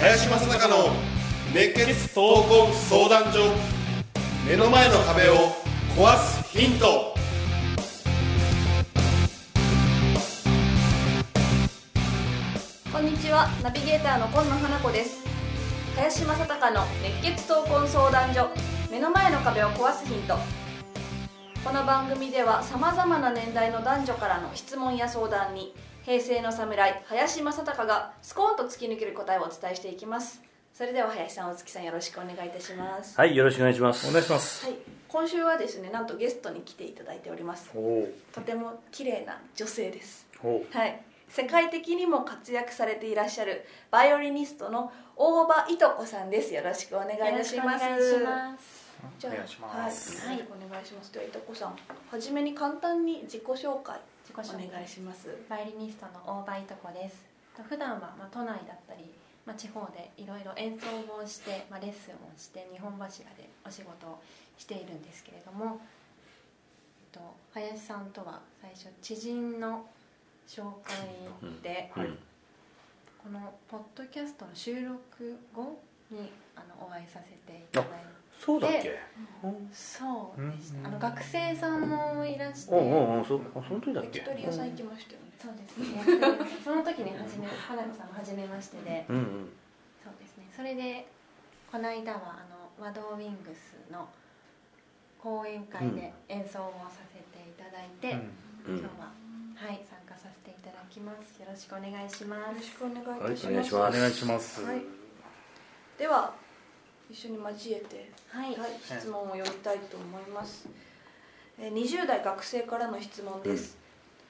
林正孝の熱血闘魂相談所目の前の壁を壊すヒント。こんにちは。ナビゲーターの今野花子です。林正孝の熱血闘魂相談所。目の前の壁を壊すヒント。この番組ではさまざまな年代の男女からの質問や相談に平成の侍林正孝がスコーンと突き抜ける答えをお伝えしていきます。それでは林さん大月さんよろしくお願いいたします。はい、よろしくお願いします。お願いします。はい、今週はですねなんとゲストに来ていただいております。おおとても綺麗な女性です。おはい世界的にも活躍されていらっしゃるバイオリニストの大場いとこさんです。よろしくお願いいたします。よろしくお願いします。じゃあお願いします。はい、よろしくお願いします。ではいとこさんはじめに簡単に自己紹介自己紹介。お願いします。バイオリニストの大場いとこです。と普段はまあ都内だったり、まあ、地方でいろいろ演奏をして、まあ、レッスンをして日本柱でお仕事をしているんですけれども、えっと、林さんとは最初知人の紹介で、はい。このポッドキャストの収録後にあのお会いさせていただいて。そうだっけ。そうでしうんた。あの学生さんもいらして。うんうんうん、そ、あ、その時だっけ？焼き。鳥屋さん行きましたよね。そうですね。その時に初め花子さんは初めましてで。うんうん。そうですね。それでこの間はあの和道ウィングスの講演会で演奏をさせていただいて、うん。今日ははいだきます。よろしくお願いしまよろしすくお願いいたします,、はいお願いします。お願いしますはい。では一緒に交えてはい、はい、質問を読みたいと思います。えー20代学生からの質問です。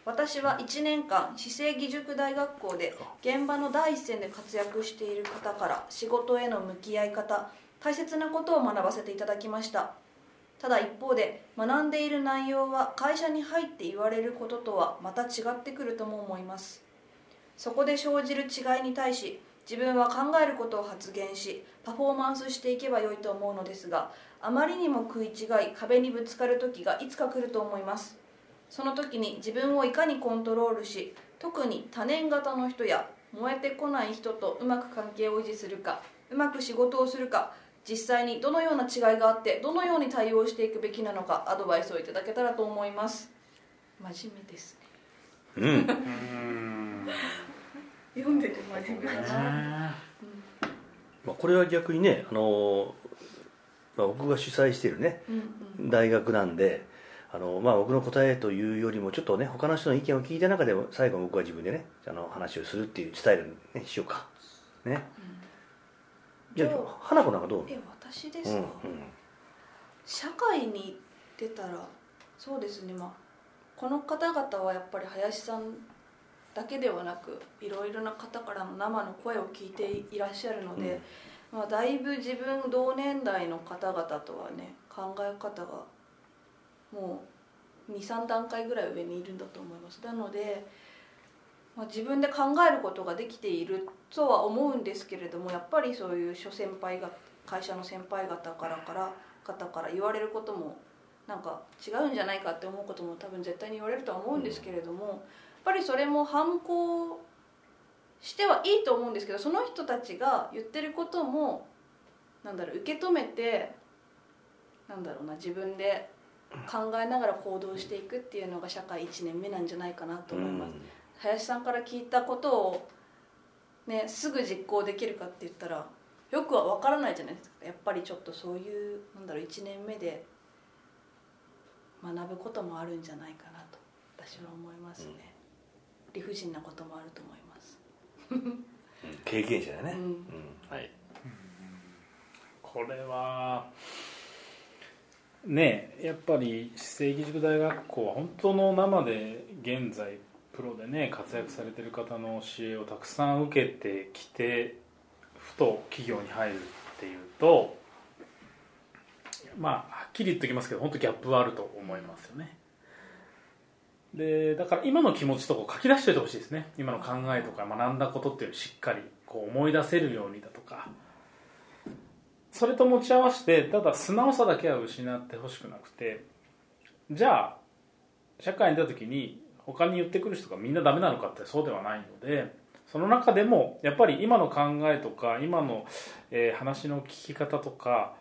私は1年間市政義塾大学校で現場の第一線で活躍している方から仕事への向き合い方大切なことを学ばせていただきましたただ一方で学んでいる内容は会社に入って言われることとはまた違ってくるとも思います。そこで生じる違いに対し自分は考えることを発言しパフォーマンスしていけばよいと思うのですがあまりにも食い違い壁にぶつかる時がいつか来ると思います。その時に自分をいかにコントロールし特に多年型の人や燃えてこない人とうまく関係を維持するかうまく仕事をするか実際にどのような違いがあってどのように対応していくべきなのかアドバイスをいただけたらと思います真面目ですねうん。う ん読んでて真面目だな、まあ、これは逆にね、あの。まあ、僕が主催しているね、うんうん大学なんで。あのまあ、僕の答えというよりもちょっとね他の人の意見を聞いた中で最後僕は自分でねあの話をするっていうスタイルに、ね、しようかねじゃあじゃあ花子なんかどう？え私でうんうんすか、社会に出たらそうですね。まあこの方々はやっぱり林さんだけではなくいろいろな方からの生の声を聞いていらっしゃるので、まあ、だいぶ自分同年代の方々とはね考え方がもう23段階ぐらい上にいるんだと思います。なので、まあ、自分で考えることができているとは思うんですけれどもやっぱりそういう諸先輩が会社の先輩方からから方から言われることもなんか違うんじゃないかって思うことも多分絶対に言われるとは思うんですけれども、やっぱりそれも反抗してはいいと思うんですけどその人たちが言ってることもなんだろう受け止めてなんだろうな自分で考えながら行動していくっていうのが社会1年目なんじゃないかなと思います。林さんから聞いたことを、ね、すぐ実行できるかって言ったらよくは分からないじゃないですか。やっぱりちょっとそういうなんだろう1年目で学ぶこともあるんじゃないかなと私は思いますね、理不尽なこともあると思います、うん経験者だね、うん。うんはい。これはねえやっぱり市政義塾大学校は本当の生で現在プロでね活躍されてる方の教えをたくさん受けてきてふと企業に入るっていうとまあはっきり言っておきますけど本当ギャップはあると思いますよね。でだから今の気持ちとか書き出しておいてほしいですね。今の考えとか学んだことっていうのをしっかりこう思い出せるようにだとか。それと持ち合わせてただ素直さだけは失ってほしくなくてじゃあ社会に出た時に他に言ってくる人がみんなダメなのかってそうではないのでその中でもやっぱり今の考えとか今の、え話の聞き方とか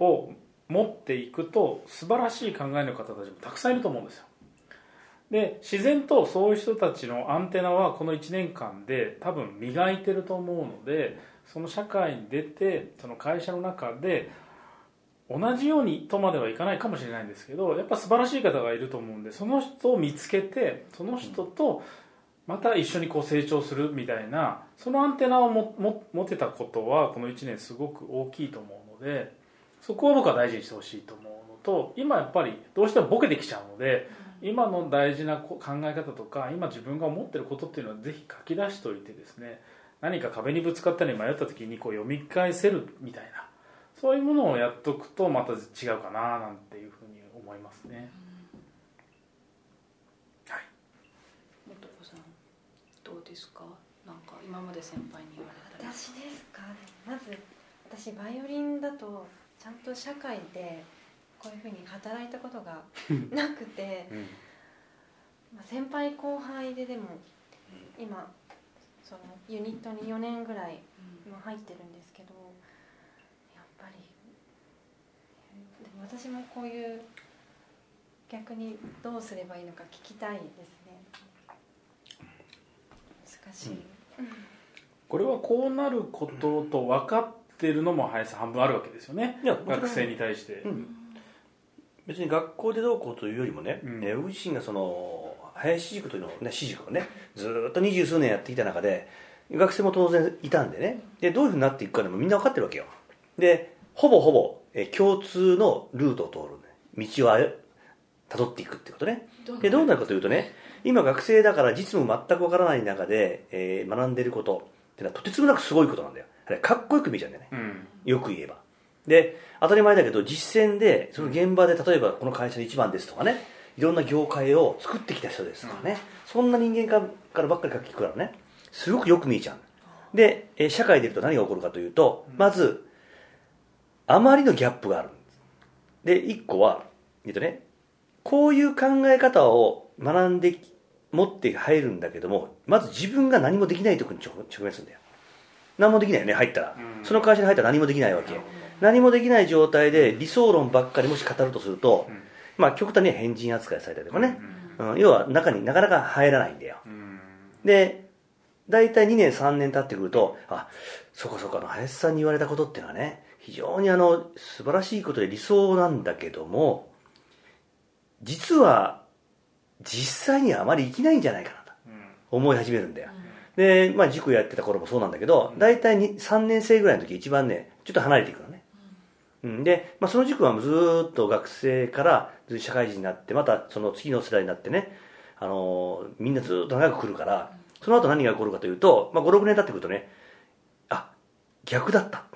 を持っていくと素晴らしい考えの方たちもたくさんいると思うんですよ。で自然とそういう人たちのアンテナはこの1年間で多分磨いてると思うのでその社会に出てその会社の中で同じようにとまではいかないかもしれないんですけどやっぱ素晴らしい方がいると思うんでその人を見つけてその人とまた一緒にこう成長するみたいなそのアンテナをもも持てたことはこの1年すごく大きいと思うのでそこを僕は大事にしてほしいと思うのと今やっぱりどうしてもボケてきちゃうので今の大事な考え方とか今自分が思ってることっていうのはぜひ書き出しておいてですね何か壁にぶつかったり迷った時にこう読み返せるみたいなそういうものをやっとくとまた違うかななんていうふうに思いますね。はい。元子さんどうですか？なんか今まで先輩に言われたり。私ですか？まず私バイオリンだとちゃんと社会でこういうふうに働いたことが なくて、まあ、先輩後輩ででも今そのユニットに4年ぐらい今入ってるんですけどぱり。でも私もこういう逆にどうすればいいのか聞きたいですね。難しい、これはこうなることと分かってるのも林さん半分あるわけですよね。学生に対して、うん。別に学校でどうこうというよりもね、うん。えー僕自身がその林塾というのをね私塾をねずーっと二十数年やってきた中で学生も当然いたんでね。でどういうふうになっていくかでもみんな分かってるわけよでほぼほぼ、えー共通のルートを通る道をあたどっていくってことね。でどうなるかというとね今学生だから実務全くわからない中で、えー学んでることってのはとてつもなくすごいことなんだよ。あれかっこよく見えちゃうんだよね。うん。よく言えば。で当たり前だけど実践でその現場で例えばこの会社で一番ですとかねいろんな業界を作ってきた人ですとかね、そんな人間かからばっかり書き聞くからねすごくよく見えちゃう。で、えー社会でいると何が起こるかというとまずあまりのギャップがあるんです。で一個は言うとねこういう考え方を学んでき持って入るんだけどもまず自分が何もできないところに直直面するんだよ。何もできないよね入ったら、うん。その会社に入ったら何もできないわけ。何もできない状態で理想論ばっかりもし語るとすると、うん。まあ極端には変人扱いされたりとかね、うんうん要は中になかなか入らないんだよ。うん。で大体2年3年経ってくるとあそこそこの林さんに言われたことっていうのはね非常にあの素晴らしいことで理想なんだけども実は実際にはあまり生きないんじゃないかなとうん。思い始めるんだよ、で、まあ、塾やってた頃もそうなんだけど大体に3年生ぐらいの時一番ねちょっと離れていくのね、うん、で、まあ、その塾はずーっと学生から社会人になってまたその次の世代になってね、あのーみんなずーっと長く来るからその後何が起こるかというと、まあ、56年経ってくるとねあ逆だった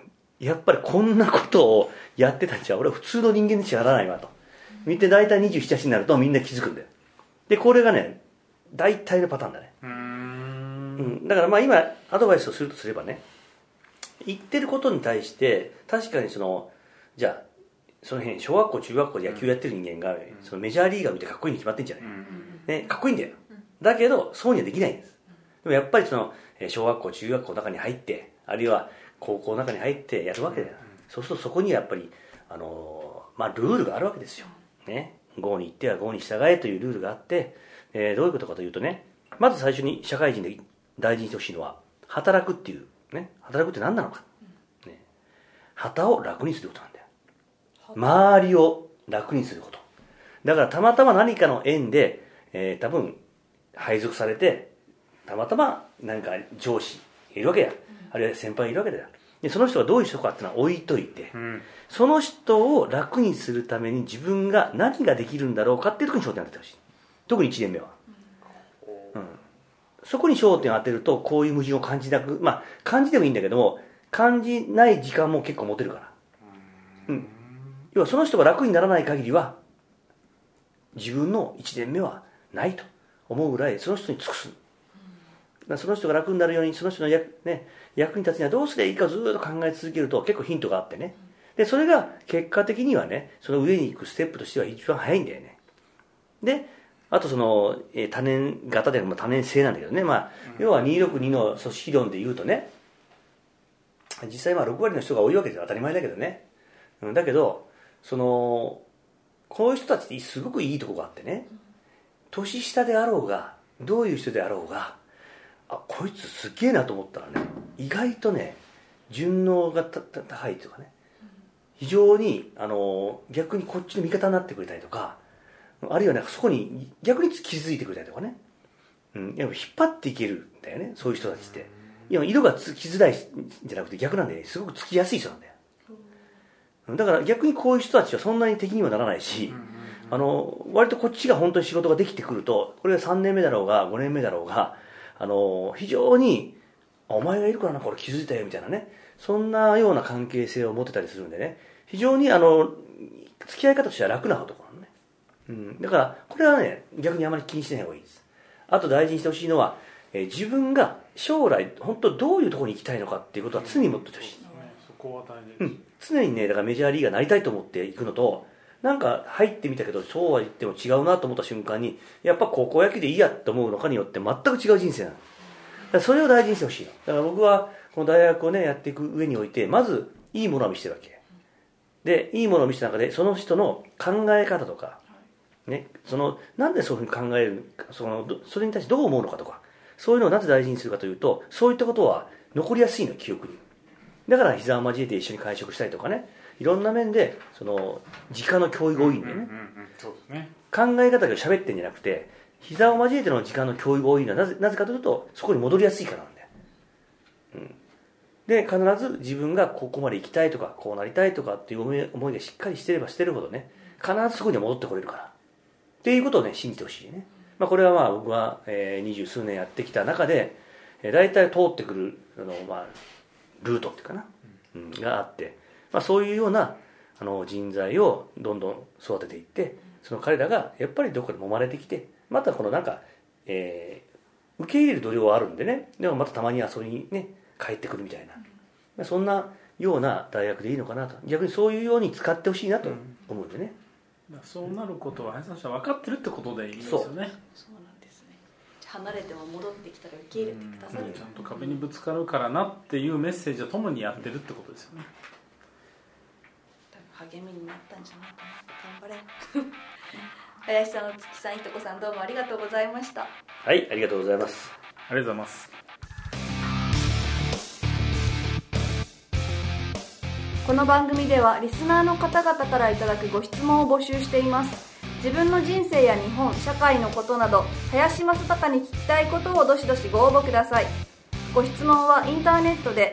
やっぱりこんなことをやってたんじゃ俺は普通の人間にしかならないわと。見て大体278になるとみんな気づくんだよ。でこれがね大体のパターンだね。うん。ん、だからまあ今アドバイスをするとすればね言ってることに対して確かにそのじゃあその辺小学校中学校で野球やってる人間が、そのメジャーリーガー見てかっこいいに決まってんじゃない、ね、かっこいいんだよ。だけどそうにはできないんです。でもやっぱりそのえー小学校中学校の中に入ってあるいは高校の中に入ってやるわけだよ、そうするとそこにはやっぱりあのーまあルールがあるわけですよ。ね。郷に行っては郷に従えというルールがあって、えーどういうことかというとねまず最初に社会人で大事にしてほしいのは働くっていうね。働くって何なのか、ね、旗を楽にすることなんだよ。周りを楽にすること。だからたまたま何かの縁で、えー多分配属されてたまたま何か上司いるわけだ、あるいは先輩いるわけだよ。でその人がどういう人かっていうのは置いといて、うん。その人を楽にするために自分が何ができるんだろうかっていうところに焦点を当ててほしい。特に1年目は、うん、そこに焦点を当てるとこういう矛盾を感じなくまあ感じてもいいんだけども感じない時間も結構持てるから、うん、要はその人が楽にならない限りは自分の1年目はないと思うぐらいその人に尽くすその人が楽になるようにその人の役,、ね、役に立つにはどうすればいいかずっと考え続けると結構ヒントがあってね。でそれが結果的にはねその上に行くステップとしては一番早いんだよね。であとその、えー多年型でも多年制なんだけどね、まあ、要は262の組織論で言うとね実際まあ6割の人が多いわけで当たり前だけどね、うん、だけどそのこういう人たちってすごくいいとこがあってね。年下であろうがどういう人であろうがあこいつすげえなと思ったらね意外とね順応がたた高いというかね非常にあの逆にこっちの味方になってくれたりとかあるいはなんかそこに逆に気づいてくれたりとかね、うん、やっぱ引っ張っていけるんだよねそういう人たちって。いや色がつきづらいんじゃなくて逆なんで、ね、すごくつきやすい人なんだよ。う。んだから逆にこういう人たちはそんなに敵にはならないし、あの割とこっちが本当に仕事ができてくるとこれが3年目だろうが5年目だろうがあの非常にあお前がいるからなこれ気づいたよみたいなね。そんなような関係性を持ってたりするんでね。非常にあの付き合い方としては楽なところなのね、うん、だからこれはね逆にあまり気にしない方がいいです。あと大事にしてほしいのは、えー自分が将来本当どういうところに行きたいのかっていうことは常に持っててほしい、そこは大事です、うん、常にねだからメジャーリーガーになりたいと思っていくのとなんか入ってみたけどそうは言っても違うなと思った瞬間にやっぱ高校野球でいいやと思うのかによって全く違う人生なの。それを大事にしてほしいだから僕はこの大学をねやっていく上においてまずいいものを見せてるわけ。でいいものを見せた中でその人の考え方とか、ね、そのなんでそういうふうに考えるそのそれに対してどう思うのかとかそういうのをなぜ大事にするかというとそういったことは残りやすいの記憶に。だから膝を交えて一緒に会食したりとかね。いろんな面でその直の教育が多いんそうですね。考え方が喋ってんじゃなくて膝を交えての時間の教育が多いのはなぜなぜかというとそこに戻りやすいからなんだよ、うん、で必ず自分がここまで行きたいとかこうなりたいとかっていう思い思いがしっかりしてればしてるほどね必ずそこには戻ってこれるから。っていうことをね信じてほしいね、まあ、これはまあ僕はえー二十、数年やってきた中で、えー、大体通ってくるあの、まあ、ルートっていうかな、うん、があって、まあ、そういうようなあの人材をどんどん育てていってその彼らがやっぱりどこかで揉まれてきてまたこのなんか、えー受け入れる度量はあるんでね。でもまたたまに遊びにね帰ってくるみたいな、まあそんなような大学でいいのかなと。逆にそういうように使ってほしいなと思うんでね、だからそうなることは林さんは分かってるってことでいいですよね。そう。なんですね。離れても戻ってきたら受け入れてくださる、うん。ちゃんと壁にぶつかるからなっていうメッセージとともにやってるってことですよね励みになったんじゃないかな。頑張れ。林さん、月さん、いとこさんどうもありがとうございました。はいありがとうございます。ありがとうございます。この番組ではリスナーの方々からいただくご質問を募集しています。自分の人生や日本社会のことなど林正孝に聞きたいことをどしどしご応募ください。ご質問はインターネットで